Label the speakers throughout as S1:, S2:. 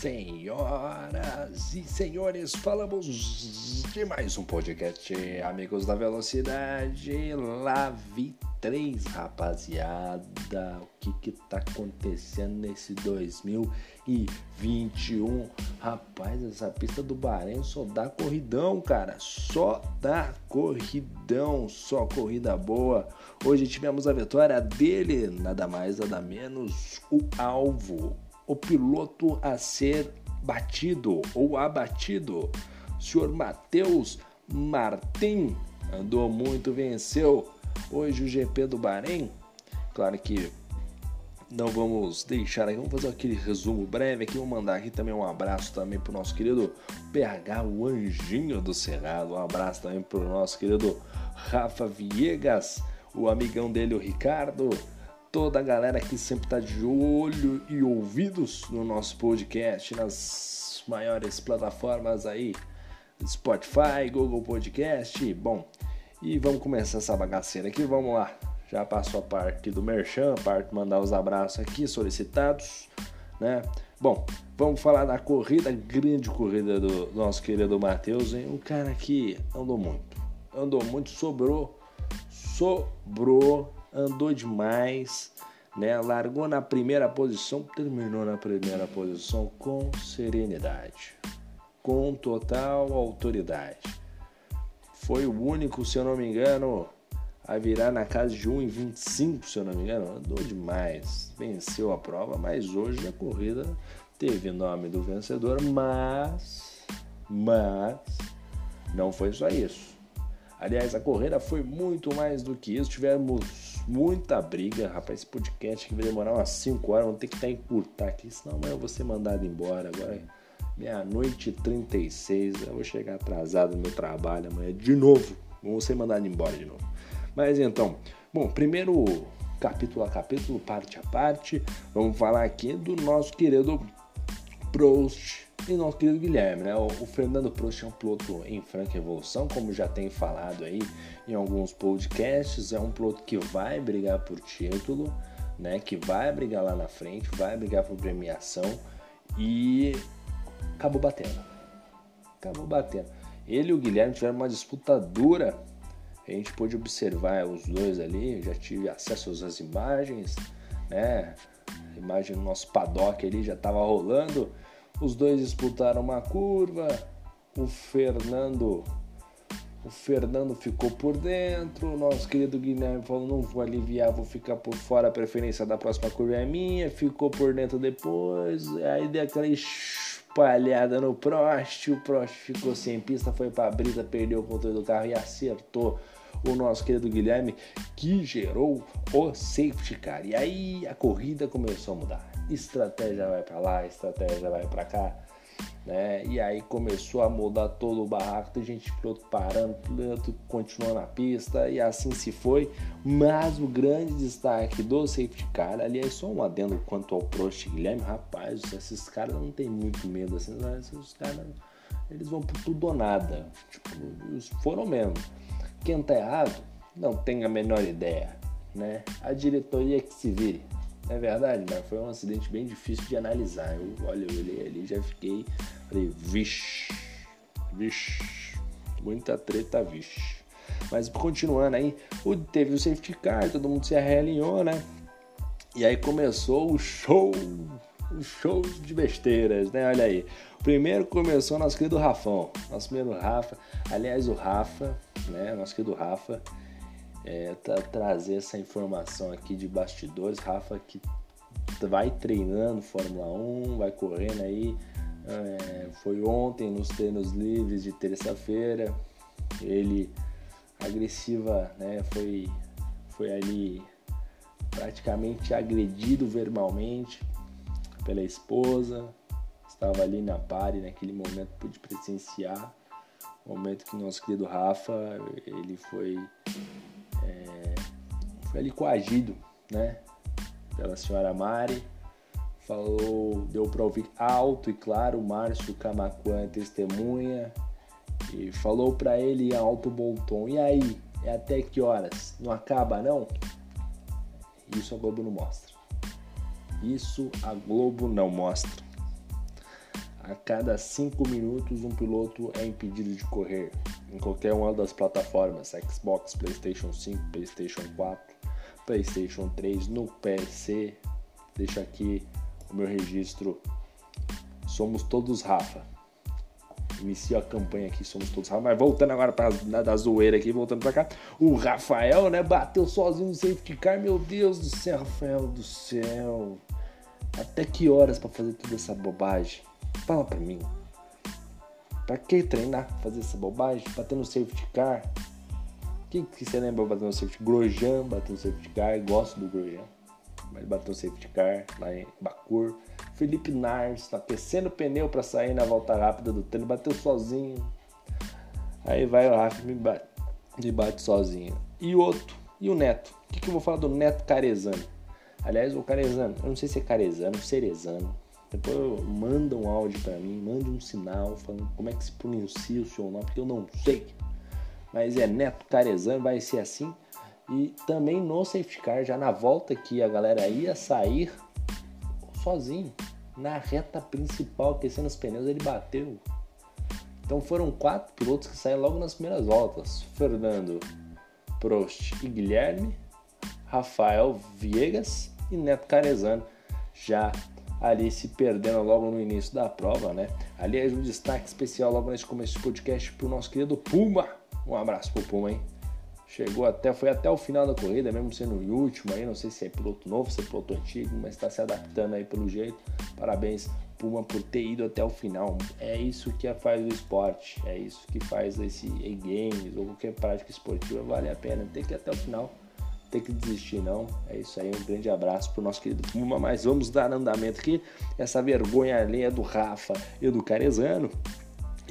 S1: Senhoras e senhores, falamos de mais um podcast, amigos da velocidade, Lave 3, rapaziada. O que que tá acontecendo nesse 2021? Rapaz, essa pista do Bahrein só dá corridão, cara, só dá corridão, só corrida boa. Hoje tivemos a vitória dele, nada mais, nada menos, o alvo o piloto a ser batido ou abatido. O senhor Matheus Martin andou muito, venceu hoje o GP do Bahrein. Claro que não vamos deixar aqui, vamos fazer aquele resumo breve aqui, vou mandar aqui também um abraço também para o nosso querido PH, o anjinho do Cerrado, um abraço também para o nosso querido Rafa Viegas, o amigão dele, o Ricardo, toda a galera que sempre está de olho e ouvidos no nosso podcast, nas maiores plataformas aí, Spotify, Google Podcast. Bom, e vamos começar essa bagaceira aqui, vamos lá. Já passou a parte do merchan, a parte de mandar os abraços aqui solicitados, né? Bom, vamos falar da corrida, grande corrida do nosso querido Matheus, hein? Um cara que andou muito, andou muito, sobrou, sobrou andou demais, né? Largou na primeira posição, terminou na primeira posição com serenidade, com total autoridade. Foi o único, se eu não me engano, a virar na casa de 1,25, se eu não me engano. Andou demais, venceu a prova, mas hoje a corrida teve nome do vencedor, mas, mas não foi só isso. Aliás, a corrida foi muito mais do que isso. Tivemos muita briga, rapaz. Esse podcast que vai demorar umas 5 horas, vamos ter que estar encurtar aqui, senão amanhã eu vou ser mandado embora. Agora meia-noite e 36, eu vou chegar atrasado no meu trabalho amanhã de novo. Vou ser mandado embora de novo. Mas então, bom, primeiro capítulo a capítulo, parte a parte, vamos falar aqui do nosso querido Prost e nosso querido Guilherme, né? O, Fernando Prost é um piloto em franca evolução, como já tem falado aí em alguns podcasts, é um piloto que vai brigar por título, né? Que vai brigar lá na frente, vai brigar por premiação e acabou batendo. Acabou batendo. Ele e o Guilherme tiveram uma disputa dura. A gente pôde observar os dois ali, já tive acesso às imagens, né? A imagem do nosso paddock ali já estava rolando os dois disputaram uma curva. O Fernando o Fernando ficou por dentro, o nosso querido Guilherme falou: não vou aliviar, vou ficar por fora, a preferência da próxima curva é minha. Ficou por dentro depois, aí deu aquela espalhada no Prost. O Prost ficou sem pista, foi para a brisa, perdeu o controle do carro e acertou o nosso querido Guilherme, que gerou o safety car. E aí a corrida começou a mudar estratégia vai para lá, estratégia vai para cá, né? E aí começou a mudar todo o barraco, tem gente piloto parando, piloto continuou na pista e assim se foi. Mas o grande destaque do safety car, aliás, só um adendo quanto ao Prost Guilherme, rapaz, esses caras não tem muito medo assim, esses caras eles vão por tudo ou nada, tipo, foram mesmo. Quem tá errado, não tem a menor ideia, né? A diretoria que se vire. É verdade, mas foi um acidente bem difícil de analisar. Eu, olha, eu olhei ali já fiquei. Falei, vixe, vixe, muita treta, vixe. Mas continuando aí, teve o safety car, todo mundo se realinhou, né? E aí começou o show, show de besteiras, né? Olha aí. Primeiro começou nosso querido Rafão, nosso primeiro Rafa. Aliás, o Rafa, né? Nosso querido Rafa é, tra trazer essa informação aqui de bastidores. Rafa que vai treinando Fórmula 1, vai correndo aí. É, foi ontem nos treinos livres de terça-feira. Ele agressiva, né? Foi, foi ali praticamente agredido verbalmente pela esposa. Estava ali na pare naquele momento pude presenciar o momento que nosso querido Rafa ele foi foi ali coagido, né? Pela senhora Mari. Falou, deu para ouvir alto e claro, Márcio Camacuã testemunha. E falou para ele em alto bom tom. E aí, é até que horas? Não acaba não? Isso a Globo não mostra. Isso a Globo não mostra. A cada 5 minutos, um piloto é impedido de correr em qualquer uma das plataformas: Xbox, PlayStation 5, PlayStation 4, PlayStation 3, no PC. Deixa aqui o meu registro. Somos todos Rafa. Inicio a campanha aqui, somos todos. Mas voltando agora para da zoeira aqui, voltando para cá. O Rafael, né, bateu sozinho no safety car. Meu Deus do céu, Rafael do céu. Até que horas para fazer toda essa bobagem? Fala pra mim. Pra que treinar? Fazer essa bobagem? Bater no safety car? Quem que você lembra bater no safety car? Grosjean bateu no safety car. Gosto do Grosjean. Mas bateu no safety car lá em Bakur. Felipe Nars tá aquecendo o pneu para sair na volta rápida do treino. Bateu sozinho. Aí vai o Rafa me bate, me bate sozinho. E o outro? E o Neto? O que, que eu vou falar do Neto Carezano? Aliás, o Carezano, eu não sei se é Carezano, Cerezano. Depois manda um áudio para mim, manda um sinal falando como é que se pronuncia o seu nome, porque eu não sei. Mas é Neto Carezano, vai ser assim. E também no safety car, já na volta que a galera ia sair sozinho, na reta principal, aquecendo os pneus, ele bateu. Então foram quatro pilotos que saíram logo nas primeiras voltas: Fernando Prost e Guilherme, Rafael Viegas e Neto Carezano já ali se perdendo logo no início da prova, né? Aliás, um destaque especial logo nesse começo do podcast pro nosso querido Puma. Um abraço pro Puma, hein? Chegou até, foi até o final da corrida, mesmo sendo o último aí, não sei se é piloto novo, se é piloto antigo, mas está se adaptando aí pelo jeito. Parabéns, Puma, por ter ido até o final. É isso que faz o esporte, é isso que faz esse e-games ou qualquer prática esportiva, vale a pena ter que ir até o final ter que desistir não. É isso aí, um grande abraço pro nosso querido Puma, mas vamos dar andamento aqui. Essa vergonha alheia do Rafa e do Carezano.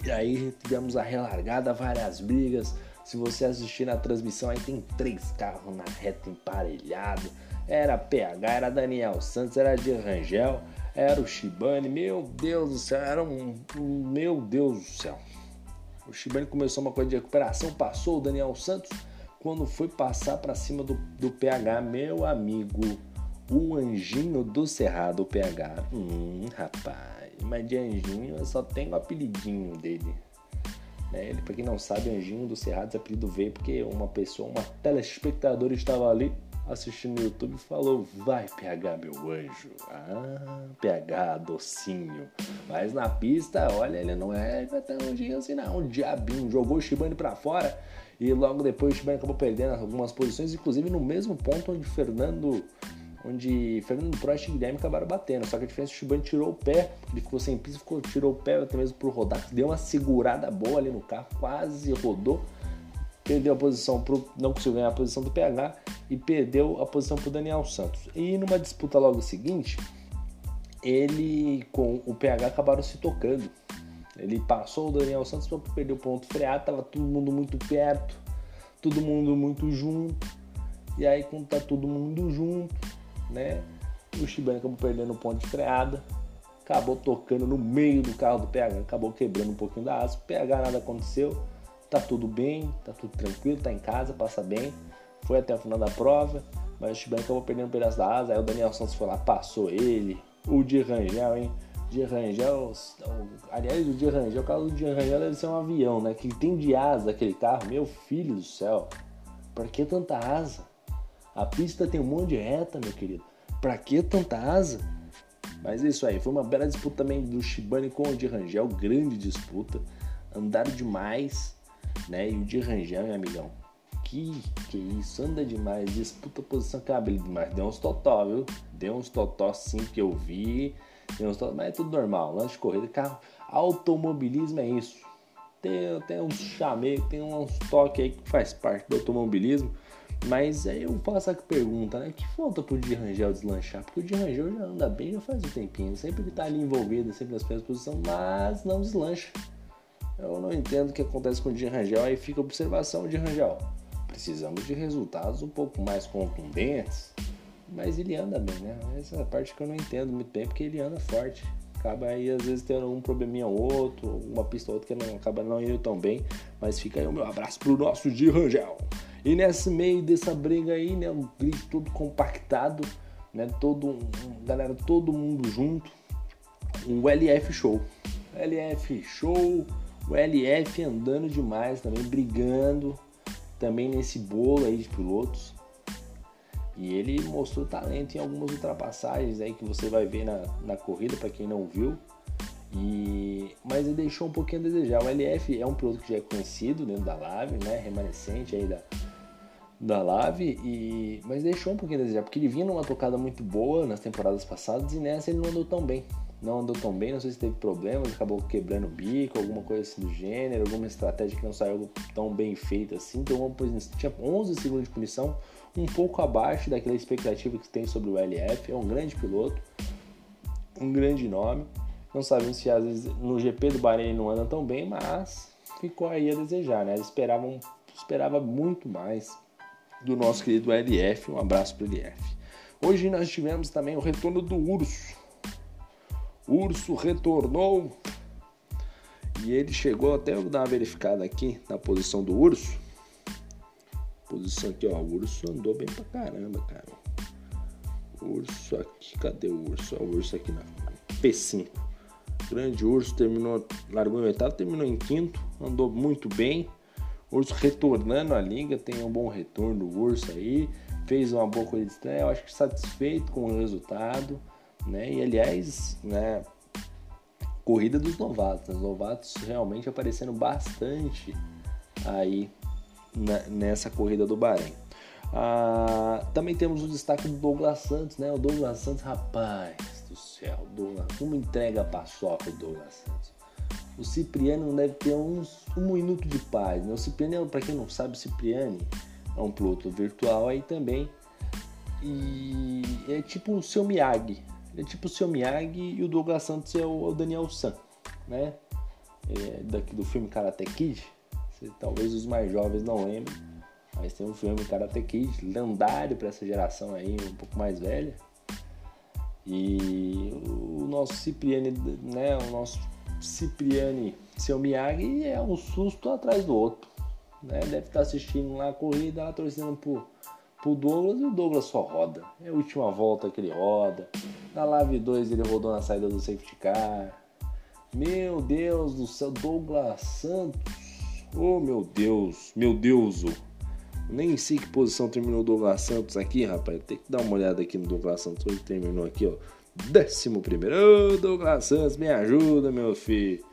S1: E aí tivemos a relargada, várias brigas. Se você assistir na transmissão, aí tem três carros na reta emparelhado. Era PH, era Daniel Santos, era de Rangel, era o Shibane. Meu Deus do céu, era um. Meu Deus do céu. O Shibane começou uma coisa de recuperação, passou o Daniel Santos quando foi passar para cima do, do PH, meu amigo, o anjinho do Cerrado, o PH. Hum, rapaz, mas de anjinho eu só tenho o apelidinho dele. Né? Ele, pra quem não sabe, anjinho do Cerrado, esse apelido veio porque uma pessoa, uma telespectadora estava ali assistindo no YouTube e falou: Vai, PH, meu anjo. Ah, PH, docinho. Mas na pista, olha, ele não é, tão anjinho assim, não. Um diabinho. Jogou o Shibane pra fora e logo depois o Shibane acabou perdendo algumas posições, inclusive no mesmo ponto onde Fernando onde Fernando Prost e Guilherme acabaram batendo. Só que a diferença é que o Shibane tirou o pé, ele ficou sem piso, ficou, tirou o pé até mesmo pro rodar, deu uma segurada boa ali no carro, quase rodou, perdeu a posição pro, não conseguiu ganhar a posição do PH e perdeu a posição pro Daniel Santos. E numa disputa logo seguinte, ele com o PH acabaram se tocando. Ele passou o Daniel Santos para perder o ponto freado, tava todo mundo muito perto, todo mundo muito junto. E aí quando tá todo mundo junto, né? O Shibane acabou perdendo o ponto de freada, acabou tocando no meio do carro do PH, acabou quebrando um pouquinho da asa. O PH nada aconteceu, tá tudo bem, tá tudo tranquilo, tá em casa, passa bem. Foi até o final da prova, mas o Shibane acabou perdendo um pedaço da asa. Aí o Daniel Santos foi lá, passou ele. O de Rangel, hein? de Rangel, aliás, o de Rangel, o carro do de Rangel deve ser um avião, né? Que tem de asa aquele carro, meu filho do céu. Pra que tanta asa? A pista tem um monte de reta, meu querido. Pra que tanta asa? Mas é isso aí, foi uma bela disputa também do Shibane com o de Rangel, grande disputa. Andaram demais, né? E o de Rangel, meu amigão, que que isso, anda demais, disputa posição cabelo demais. Deu uns totó, viu? Deu uns totó sim que eu vi mas é tudo normal, lance de corrida, carro, automobilismo é isso. Tem, tem uns chameios, tem uns toques aí que faz parte do automobilismo. Mas aí eu faço a pergunta, né? Que falta pro Di Rangel deslanchar? Porque o Di Rangel já anda bem, já faz um tempinho. Sempre ele tá ali envolvido, sempre nas primeiras posições, mas não deslancha. Eu não entendo o que acontece com o Di Rangel. Aí fica a observação, Di Rangel. Precisamos de resultados um pouco mais contundentes mas ele anda bem, né? Essa é a parte que eu não entendo muito bem, porque ele anda forte. Acaba aí, às vezes, tendo um probleminha ou outro, uma pista ou outra que não, acaba não indo tão bem. Mas fica aí o meu abraço pro nosso Di Rangel. E nesse meio dessa briga aí, né? Um grid todo compactado, né? Todo, galera, todo mundo junto. Um LF show. LF show, o LF andando demais também, brigando também nesse bolo aí de pilotos. E ele mostrou talento em algumas ultrapassagens aí que você vai ver na, na corrida, para quem não viu. E, mas ele deixou um pouquinho a desejar. O LF é um piloto que já é conhecido dentro da Lave, né? Remanescente aí da, da Lave, e, mas deixou um pouquinho a desejar, porque ele vinha numa tocada muito boa nas temporadas passadas e nessa ele não andou tão bem não andou tão bem, não sei se teve problemas, acabou quebrando o bico, alguma coisa assim do gênero, alguma estratégia que não saiu tão bem feita assim. Então, tinha 11 segundos de punição, um pouco abaixo daquela expectativa que tem sobre o LF. É um grande piloto, um grande nome. Não sabemos se às vezes no GP do Bahrein não anda tão bem, mas ficou aí a desejar, né? Esperavam, esperava muito mais do nosso querido LF. Um abraço para o LF. Hoje nós tivemos também o retorno do Urso Urso retornou e ele chegou até eu dar uma verificada aqui na posição do urso. Posição aqui, ó. O urso andou bem pra caramba, cara. urso aqui, cadê o urso? O urso aqui na P5. Grande urso, terminou, largou em oitavo, terminou em quinto, andou muito bem. Urso retornando à liga, tem um bom retorno do urso aí. Fez uma boa corrida de estreia, eu acho que satisfeito com o resultado né? E aliás, né, corrida dos novatos, os novatos realmente aparecendo bastante aí na, nessa corrida do Bahrein. Ah, também temos o destaque do Douglas Santos, né? O Douglas Santos, rapaz do céu, Douglas, uma entrega paçoca o Douglas Santos. O Cipriano não deve ter uns, um minuto de paz, né? O Cipriano, para quem não sabe, o Cipriani é um piloto virtual aí também. E é tipo o seu Miyagi, é tipo o seu Miyagi e o Douglas Santos é o, Daniel San, né? É daqui do filme Karate Kid. Talvez os mais jovens não lembrem, mas tem um filme Karate Kid lendário para essa geração aí um pouco mais velha. E o nosso Cipriani, né? O nosso Cipriani, seu Miyagi é um susto atrás do outro, né? Deve estar assistindo lá a corrida, lá torcendo por pro Douglas e o Douglas só roda. É a última volta que ele roda. Na Live 2 ele rodou na saída do safety car. Meu Deus do céu, Douglas Santos. Oh meu Deus, meu Deus. Nem sei que posição terminou o Douglas Santos aqui, rapaz. Tem que dar uma olhada aqui no Douglas Santos. Ele terminou aqui, ó. Décimo primeiro. Douglas Santos, me ajuda, meu filho.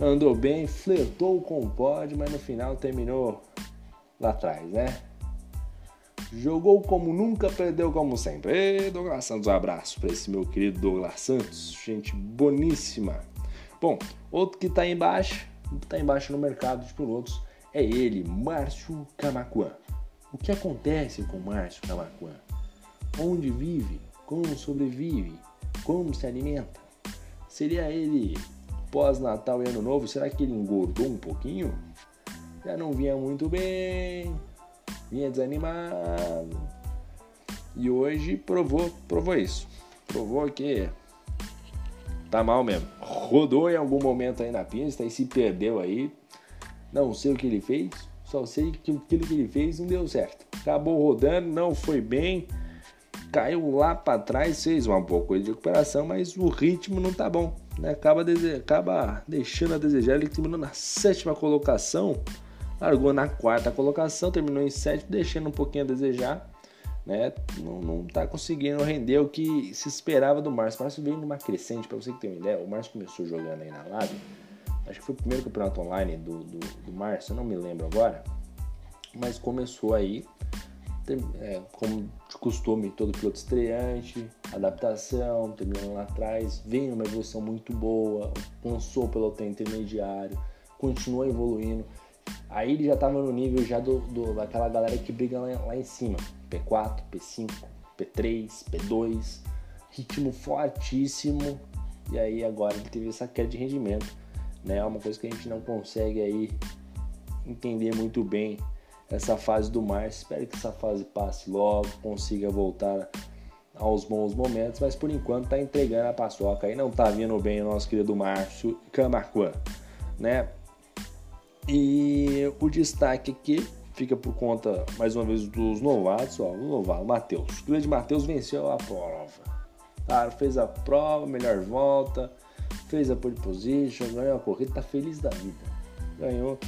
S1: Andou bem, flertou com o pódio, mas no final terminou lá atrás, né? Jogou como nunca, perdeu como sempre. Ei, Douglas Santos, um abraço para esse meu querido Douglas Santos, gente boníssima. Bom, outro que está embaixo, está embaixo no mercado de pilotos, é ele, Márcio Camacuã. O que acontece com Márcio Camacuã? Onde vive? Como sobrevive? Como se alimenta? Seria ele pós-Natal e Ano Novo? Será que ele engordou um pouquinho? Já não vinha muito bem, vinha desanimado. E hoje provou, provou isso. Provou que tá mal mesmo. Rodou em algum momento aí na pista e se perdeu aí. Não sei o que ele fez, só sei que aquilo que ele fez não deu certo. Acabou rodando, não foi bem, caiu lá para trás, fez uma boa coisa de recuperação, mas o ritmo não tá bom. Né? Acaba, acaba deixando a desejar. Ele terminou na sétima colocação largou na quarta colocação, terminou em sétimo, deixando um pouquinho a desejar. Né? Não, não tá conseguindo render o que se esperava do Márcio. O Márcio veio numa crescente, para você que tem uma ideia. O Márcio começou jogando aí na Live. Acho que foi o primeiro campeonato online do, do, do Márcio, eu não me lembro agora. Mas começou aí, é, como de costume, todo piloto estreante, adaptação, terminando lá atrás, vem uma evolução muito boa, lançou pelo pelotão intermediário, continua evoluindo. Aí ele já tava no nível já do, do daquela galera que briga lá, lá, em cima. P4, P5, P3, P2. Ritmo fortíssimo. E aí agora ele teve essa queda de rendimento. Né? É uma coisa que a gente não consegue aí entender muito bem essa fase do Márcio. Espero que essa fase passe logo, consiga voltar aos bons momentos, mas por enquanto tá entregando a paçoca aí, não tá vindo bem o nosso querido Márcio Camarquan, né? E o destaque aqui fica por conta, mais uma vez, dos novatos. Ó, o novato, Matheus. O grande Matheus venceu a prova. Cara, fez a prova, melhor volta, fez a pole position, ganhou a corrida, tá feliz da vida. Ganhou.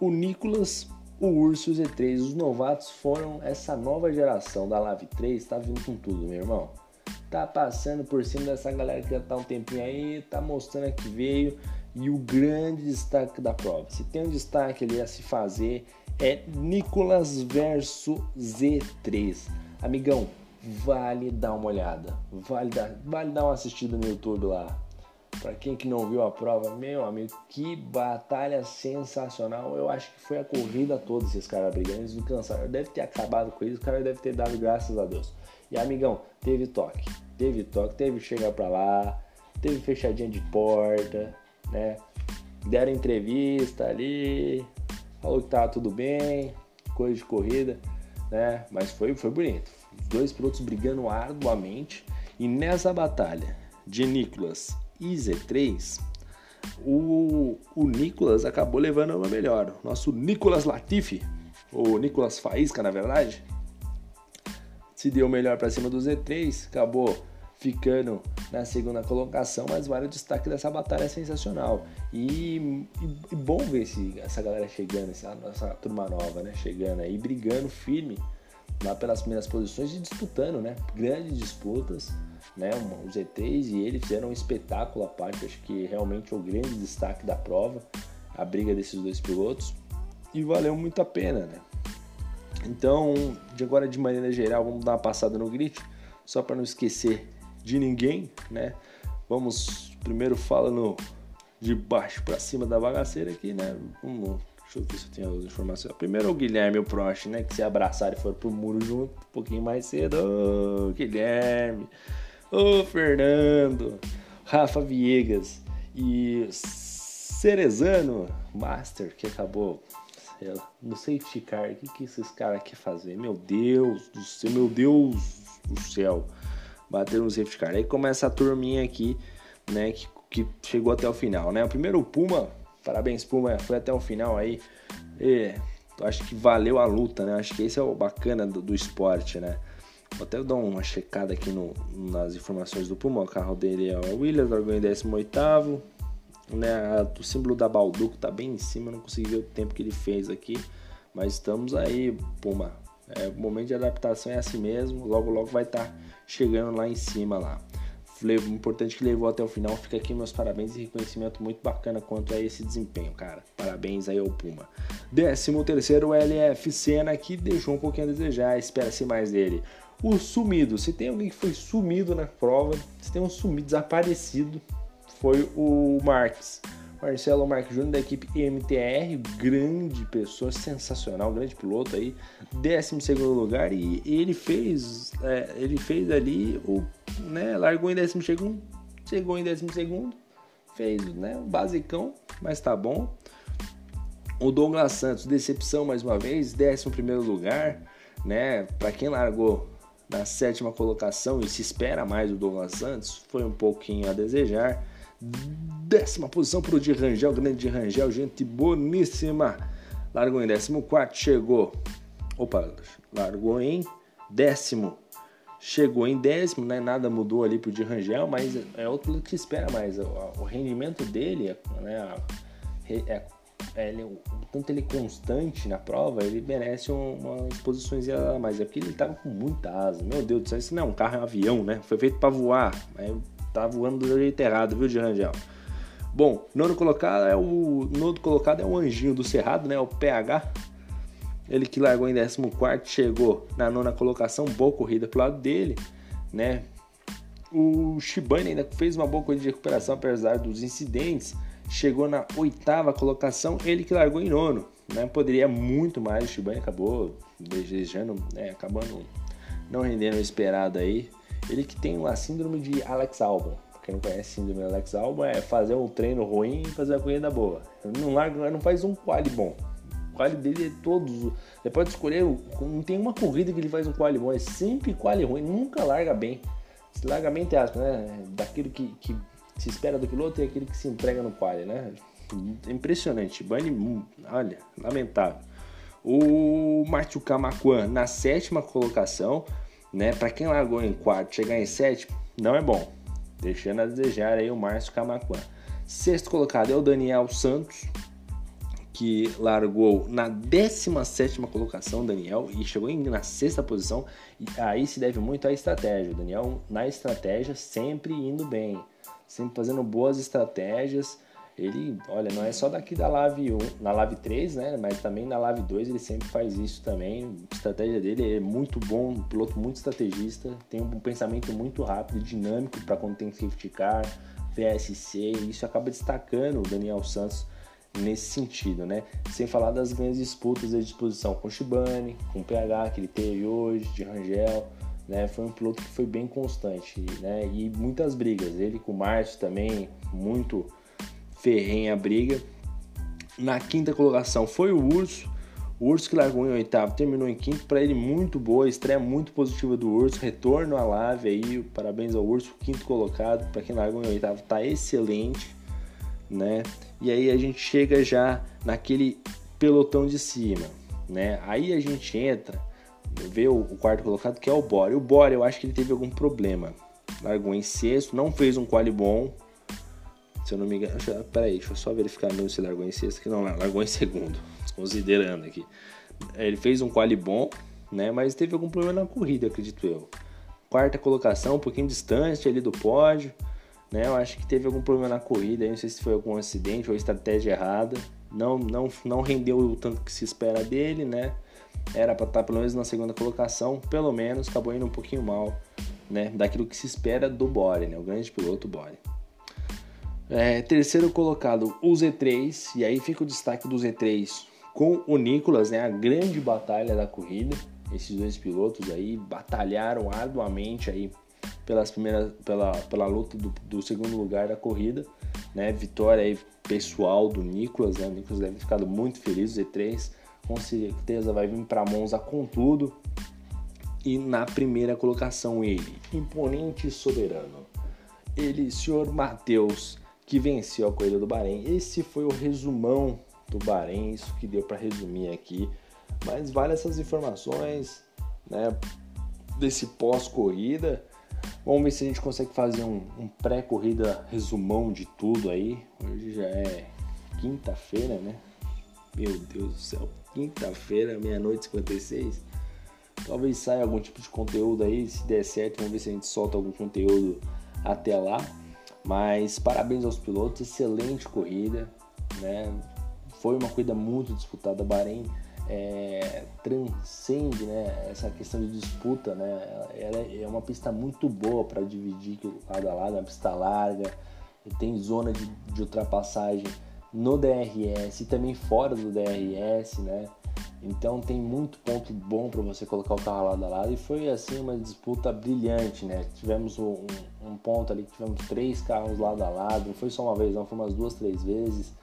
S1: O Nicolas, o Urso e o Z3, os novatos foram essa nova geração da Lave 3, tá vindo com tudo, meu irmão. Tá passando por cima dessa galera que já tá um tempinho aí, tá mostrando que veio. E o grande destaque da prova, se tem um destaque ali a se fazer, é Nicolas versus Z3. Amigão, vale dar uma olhada, vale dar, vale dar uma assistida no YouTube lá. Para quem que não viu a prova, meu amigo, que batalha sensacional. Eu acho que foi a corrida toda esses caras brigando, eles não cansaram. Deve ter acabado com isso, o cara deve ter dado graças a Deus. E amigão, teve toque, teve toque, teve chegar para lá, teve fechadinha de porta, né? Deram entrevista ali, falou que tava tudo bem, coisa de corrida, né? Mas foi, foi bonito. Dois pilotos brigando arduamente. E nessa batalha de Nicolas e Z3, o, o Nicolas acabou levando uma melhor. Nosso Nicolas Latifi, ou Nicolas Faísca, na verdade, se deu melhor para cima do Z3, acabou ficando na segunda colocação, mas vale o destaque dessa batalha sensacional. E, e, e bom ver esse, essa galera chegando, essa, essa turma nova, né? Chegando aí, brigando firme lá pelas primeiras posições e disputando, né? Grandes disputas, né? O Z3 e ele fizeram um espetáculo à parte, acho que realmente é o grande destaque da prova, a briga desses dois pilotos. E valeu muito a pena, né? Então, de agora de maneira geral, vamos dar uma passada no grid, só para não esquecer de ninguém, né? Vamos primeiro falando de baixo para cima da bagaceira aqui, né? Vamos, deixa eu ver se eu tenho as informações. Primeiro é o Guilherme e o Prost, né? Que se abraçaram e foram pro muro junto um pouquinho mais cedo. Ô, Guilherme, ô, Fernando, Rafa Viegas e Cerezano Master, que acabou no safety car. O que, que esses caras querem fazer? Meu Deus do céu, meu Deus do céu bater no safety car. Aí começa a turminha aqui, né, que, que chegou até o final, né? O primeiro Puma, parabéns Puma, foi até o final aí. E, acho que valeu a luta, né? Acho que esse é o bacana do, do esporte, né? Vou até dar uma checada aqui no, nas informações do Puma. O carro dele é o Williams, largou em 18 né? O símbolo da Balduco tá bem em cima, não consegui ver o tempo que ele fez aqui. Mas estamos aí, Puma. É, o momento de adaptação é assim mesmo. Logo, logo vai estar tá chegando lá em cima lá. Importante que levou até o final. Fica aqui meus parabéns e reconhecimento muito bacana quanto a esse desempenho, cara. Parabéns aí ao Puma. 13 terceiro LF Senna que deixou um pouquinho a desejar. Espera-se mais dele. O sumido. Se tem alguém que foi sumido na prova, se tem um sumido desaparecido, foi o Marques. Marcelo Marques Júnior da equipe MTR, grande pessoa, sensacional, grande piloto aí, 12 lugar e ele fez, é, ele fez ali o, né, largou em 12 segundo, chegou em 12 segundo, fez, né, o basicão, mas tá bom. O Douglas Santos, decepção mais uma vez, 11 primeiro lugar, né, para quem largou na sétima colocação e se espera mais do Douglas Santos, foi um pouquinho a desejar. Décima posição para o de Rangel, grande de Rangel, gente boníssima. Largou em décimo quarto, chegou. Opa, largou em décimo. Chegou em décimo, né? Nada mudou ali pro de Rangel, mas é outro que espera mais. O, rendimento dele, né? É, é, ele, tanto ele é constante na prova, ele merece umas posições a mais. É porque ele tava com muita asa. Meu Deus do céu, isso não é um carro, é um avião, né? Foi feito para voar. Tá voando do jeito errado, viu, de Rangel? Bom, nono colocado é o nono colocado é o anjinho do Cerrado, né? O PH. Ele que largou em 14 chegou na nona colocação, boa corrida pro lado dele, né? O Shibane ainda fez uma boa corrida de recuperação apesar dos incidentes. Chegou na oitava colocação, ele que largou em nono, né? Poderia muito mais, o Shibane acabou desejando, né? acabando não rendendo o esperado aí. Ele que tem a síndrome de Alex Albon. Quem não conhece síndrome de Alex Albon é fazer um treino ruim e fazer a corrida boa. Ele não larga, não faz um quali bom. O quali dele é todos. Você pode escolher, não tem uma corrida que ele faz um quali bom, é sempre quali ruim, nunca larga bem. Se larga bem, entre aspas, né? Daquilo que, que se espera do piloto e aquilo que se entrega no quali, né? Impressionante. Bunny, olha, lamentável. O Matthew Camacuan na sétima colocação, né? Para quem largou em quarto, chegar em sétimo não é bom. deixando a desejar aí o Márcio Camacuã. Sexto colocado é o Daniel Santos, que largou na 17 colocação, Daniel, e chegou na sexta posição. E aí se deve muito à estratégia. O Daniel, na estratégia, sempre indo bem, sempre fazendo boas estratégias. Ele, olha, não é só daqui da Live 1, na Live 3, né? Mas também na Live 2 ele sempre faz isso também. A estratégia dele é muito bom, um piloto muito estrategista, tem um pensamento muito rápido, dinâmico para quando tem safety car, VSC, e isso acaba destacando o Daniel Santos nesse sentido, né? Sem falar das grandes disputas de disposição com o Shibane, com o PH que ele teve hoje, de Rangel, né? Foi um piloto que foi bem constante, né? E muitas brigas. Ele com o Márcio também, muito ferrenha a briga. Na quinta colocação foi o Urso. O Urso que largou em oitavo, terminou em quinto. Para ele, muito boa, estreia muito positiva do Urso. Retorno à Lave aí, parabéns ao Urso, quinto colocado. Para quem largou em oitavo, tá excelente, né? E aí a gente chega já naquele pelotão de cima, né? Aí a gente entra, vê o, quarto colocado que é o Bore. O Bore, eu acho que ele teve algum problema. Largou em sexto, não fez um quali bom, se eu não me engano, peraí, deixa eu só verificar mesmo se largou em sexto, que não, largou em segundo, considerando aqui. Ele fez um quali bom, né, mas teve algum problema na corrida, acredito eu. Quarta colocação, um pouquinho distante ali do pódio, né, eu acho que teve algum problema na corrida, não sei se foi algum acidente ou estratégia errada, não, não, não rendeu o tanto que se espera dele, né, era para estar pelo menos na segunda colocação, pelo menos acabou indo um pouquinho mal, né, daquilo que se espera do Bore, né, o grande piloto Bore. É, terceiro colocado, o Z3, e aí fica o destaque do Z3 com o Nicolas, né, a grande batalha da corrida. Esses dois pilotos aí batalharam arduamente aí pelas primeiras, pela, pela luta do, do segundo lugar da corrida, né, vitória aí pessoal do Nicolas, né, o Nicolas deve ter ficado muito feliz, o Z3 com certeza vai vir para Monza com tudo. E na primeira colocação ele, imponente soberano, ele, senhor Matheus que venceu a corrida do Bahrein. Esse foi o resumão do Bahrein, isso que deu para resumir aqui. Mas vale essas informações, né, desse pós-corrida. Vamos ver se a gente consegue fazer um, um pré-corrida resumão de tudo aí. Hoje já é quinta-feira, né? Meu Deus do céu, quinta-feira, meia-noite 56. Talvez saia algum tipo de conteúdo aí, se der certo, vamos ver se a gente solta algum conteúdo até lá. Mas parabéns aos pilotos, excelente corrida, né? Foi uma corrida muito disputada. Bahrein é, transcende né, essa questão de disputa, né? Ela é uma pista muito boa para dividir lado a lado, uma pista larga, tem zona de, de ultrapassagem no DRS e também fora do DRS, né? Então tem muito ponto bom para você colocar o carro lado a lado e foi assim uma disputa brilhante, né? Tivemos um, um, ponto ali que tivemos três carros lado a lado, não foi só uma vez, não, foi umas duas, três vezes.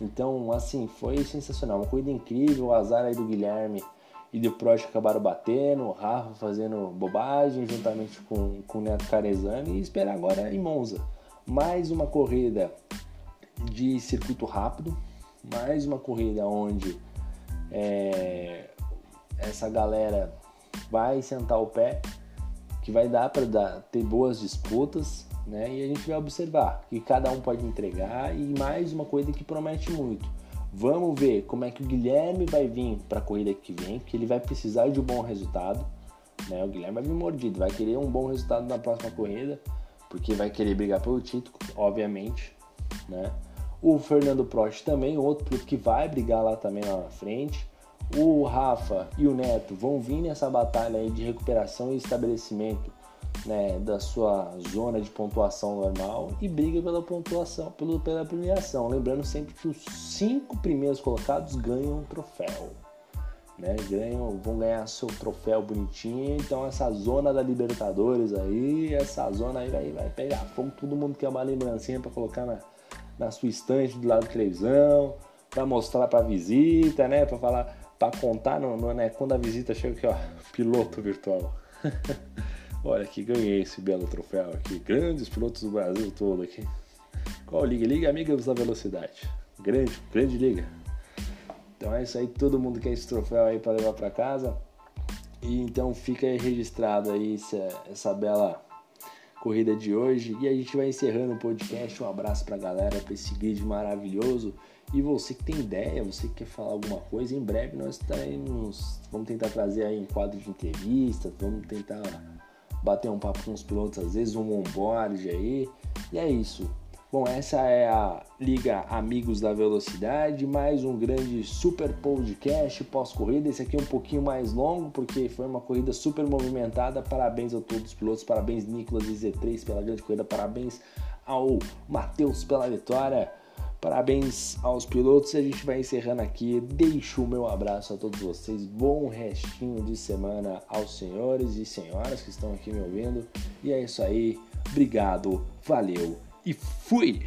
S1: Então, assim, foi sensacional, uma corrida incrível, o azar aí do Guilherme e do Prost acabaram batendo, o Rafa fazendo bobagem juntamente com, com o Neto Carezani e esperar agora em Monza. Mais uma corrida de circuito rápido, mais uma corrida onde é, essa galera vai sentar o pé, que vai dar para ter boas disputas, né? E a gente vai observar que cada um pode entregar e mais uma coisa que promete muito. Vamos ver como é que o Guilherme vai vir para a corrida que vem, que ele vai precisar de um bom resultado. Né? O Guilherme vai vir mordido, vai querer um bom resultado na próxima corrida, porque vai querer brigar pelo título, obviamente. Né? O Fernando Prost também, outro piloto que vai brigar lá também lá na frente. O Rafa e o Neto vão vir nessa batalha aí de recuperação e estabelecimento né, da sua zona de pontuação normal e briga pela pontuação, pelo, pela premiação. Lembrando sempre que os cinco primeiros colocados ganham um troféu. Né, ganham, vão ganhar seu troféu bonitinho. Então essa zona da Libertadores aí, essa zona aí vai, vai pegar fogo. Todo mundo quer uma lembrancinha para colocar na, na sua estante do lado da televisão, para mostrar para visita, né? Para falar, para contar, não, né? Quando a visita chega aqui, ó, piloto virtual. Olha aqui, ganhei esse belo troféu aqui. Grandes pilotos do Brasil todo aqui. Qual liga? Liga Amigos da Velocidade. Grande, grande liga. Então é isso aí, todo mundo quer esse troféu aí para levar para casa. E então fica aí registrado aí essa, essa bela corrida de hoje. E a gente vai encerrando o podcast. Um abraço pra galera, pra esse grid maravilhoso. E você que tem ideia, você que quer falar alguma coisa, em breve nós estaremos. Vamos tentar trazer aí um quadro de entrevista, vamos tentar bater um papo com os pilotos, às vezes um onboard aí. E é isso. Bom, essa é a Liga Amigos da Velocidade, mais um grande super podcast pós-corrida. Esse aqui é um pouquinho mais longo, porque foi uma corrida super movimentada. Parabéns a todos os pilotos, parabéns Nicolas e Z3 pela grande corrida, parabéns ao Matheus pela vitória. Parabéns aos pilotos. A gente vai encerrando aqui. Deixo o meu abraço a todos vocês. Bom restinho de semana aos senhores e senhoras que estão aqui me ouvindo. E é isso aí. Obrigado, valeu e fui!